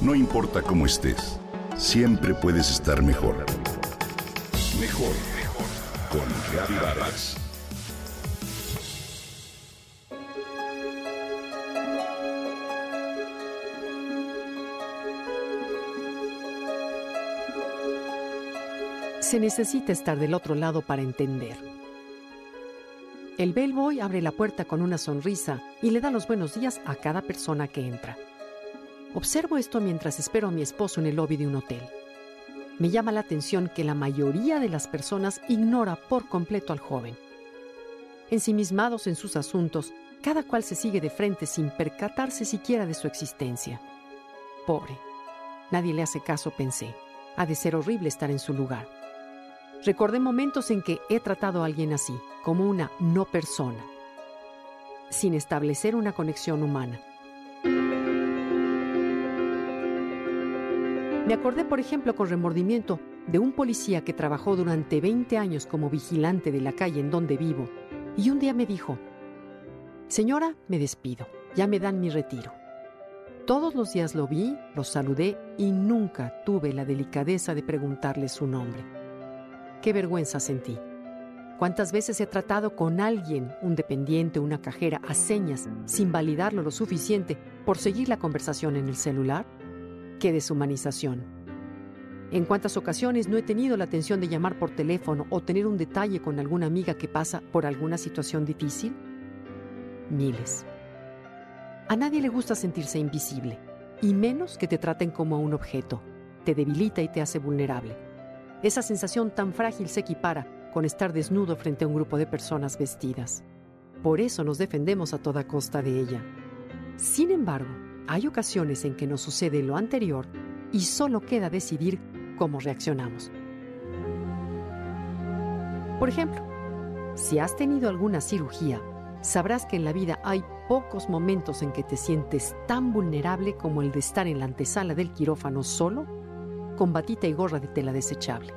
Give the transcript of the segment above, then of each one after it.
No importa cómo estés, siempre puedes estar mejor. Mejor, mejor. Con Vargas. Se necesita estar del otro lado para entender. El bellboy abre la puerta con una sonrisa y le da los buenos días a cada persona que entra. Observo esto mientras espero a mi esposo en el lobby de un hotel. Me llama la atención que la mayoría de las personas ignora por completo al joven. Ensimismados en sus asuntos, cada cual se sigue de frente sin percatarse siquiera de su existencia. Pobre. Nadie le hace caso, pensé. Ha de ser horrible estar en su lugar. Recordé momentos en que he tratado a alguien así, como una no persona, sin establecer una conexión humana. Me acordé, por ejemplo, con remordimiento de un policía que trabajó durante 20 años como vigilante de la calle en donde vivo, y un día me dijo, Señora, me despido, ya me dan mi retiro. Todos los días lo vi, lo saludé y nunca tuve la delicadeza de preguntarle su nombre qué vergüenza sentí. ¿Cuántas veces he tratado con alguien, un dependiente, una cajera, a señas, sin validarlo lo suficiente por seguir la conversación en el celular? ¡Qué deshumanización! ¿En cuántas ocasiones no he tenido la atención de llamar por teléfono o tener un detalle con alguna amiga que pasa por alguna situación difícil? Miles. A nadie le gusta sentirse invisible, y menos que te traten como a un objeto. Te debilita y te hace vulnerable. Esa sensación tan frágil se equipara con estar desnudo frente a un grupo de personas vestidas. Por eso nos defendemos a toda costa de ella. Sin embargo, hay ocasiones en que nos sucede lo anterior y solo queda decidir cómo reaccionamos. Por ejemplo, si has tenido alguna cirugía, sabrás que en la vida hay pocos momentos en que te sientes tan vulnerable como el de estar en la antesala del quirófano solo con batita y gorra de tela desechable.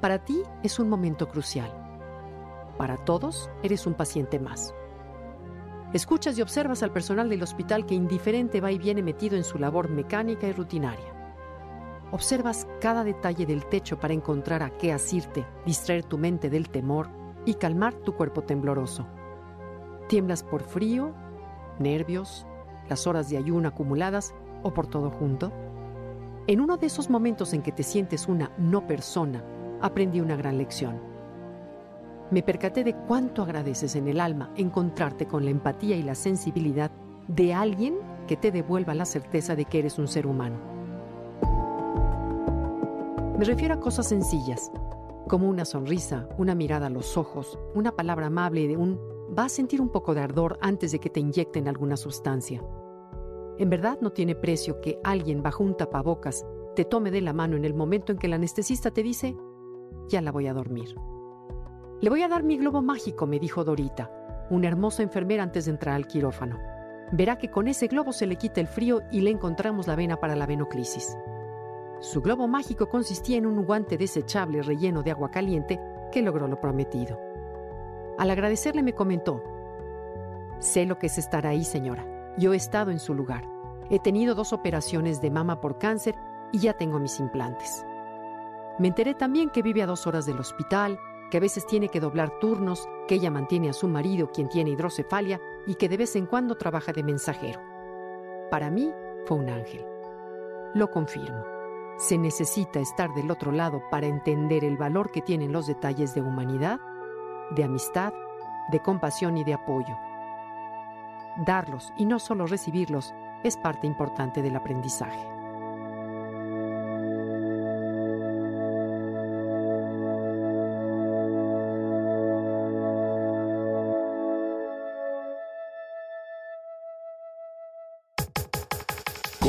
Para ti es un momento crucial. Para todos eres un paciente más. Escuchas y observas al personal del hospital que indiferente va y viene metido en su labor mecánica y rutinaria. Observas cada detalle del techo para encontrar a qué asirte, distraer tu mente del temor y calmar tu cuerpo tembloroso. Tiemblas por frío, nervios, las horas de ayuno acumuladas o por todo junto. En uno de esos momentos en que te sientes una no persona, aprendí una gran lección. Me percaté de cuánto agradeces en el alma encontrarte con la empatía y la sensibilidad de alguien que te devuelva la certeza de que eres un ser humano. Me refiero a cosas sencillas, como una sonrisa, una mirada a los ojos, una palabra amable de un va a sentir un poco de ardor antes de que te inyecten alguna sustancia. En verdad no tiene precio que alguien bajo un tapabocas te tome de la mano en el momento en que el anestesista te dice, ya la voy a dormir. Le voy a dar mi globo mágico, me dijo Dorita, una hermosa enfermera antes de entrar al quirófano. Verá que con ese globo se le quita el frío y le encontramos la vena para la venoclisis. Su globo mágico consistía en un guante desechable relleno de agua caliente que logró lo prometido. Al agradecerle me comentó, sé lo que es estar ahí, señora. Yo he estado en su lugar. He tenido dos operaciones de mama por cáncer y ya tengo mis implantes. Me enteré también que vive a dos horas del hospital, que a veces tiene que doblar turnos, que ella mantiene a su marido quien tiene hidrocefalia y que de vez en cuando trabaja de mensajero. Para mí fue un ángel. Lo confirmo. Se necesita estar del otro lado para entender el valor que tienen los detalles de humanidad, de amistad, de compasión y de apoyo darlos y no solo recibirlos es parte importante del aprendizaje.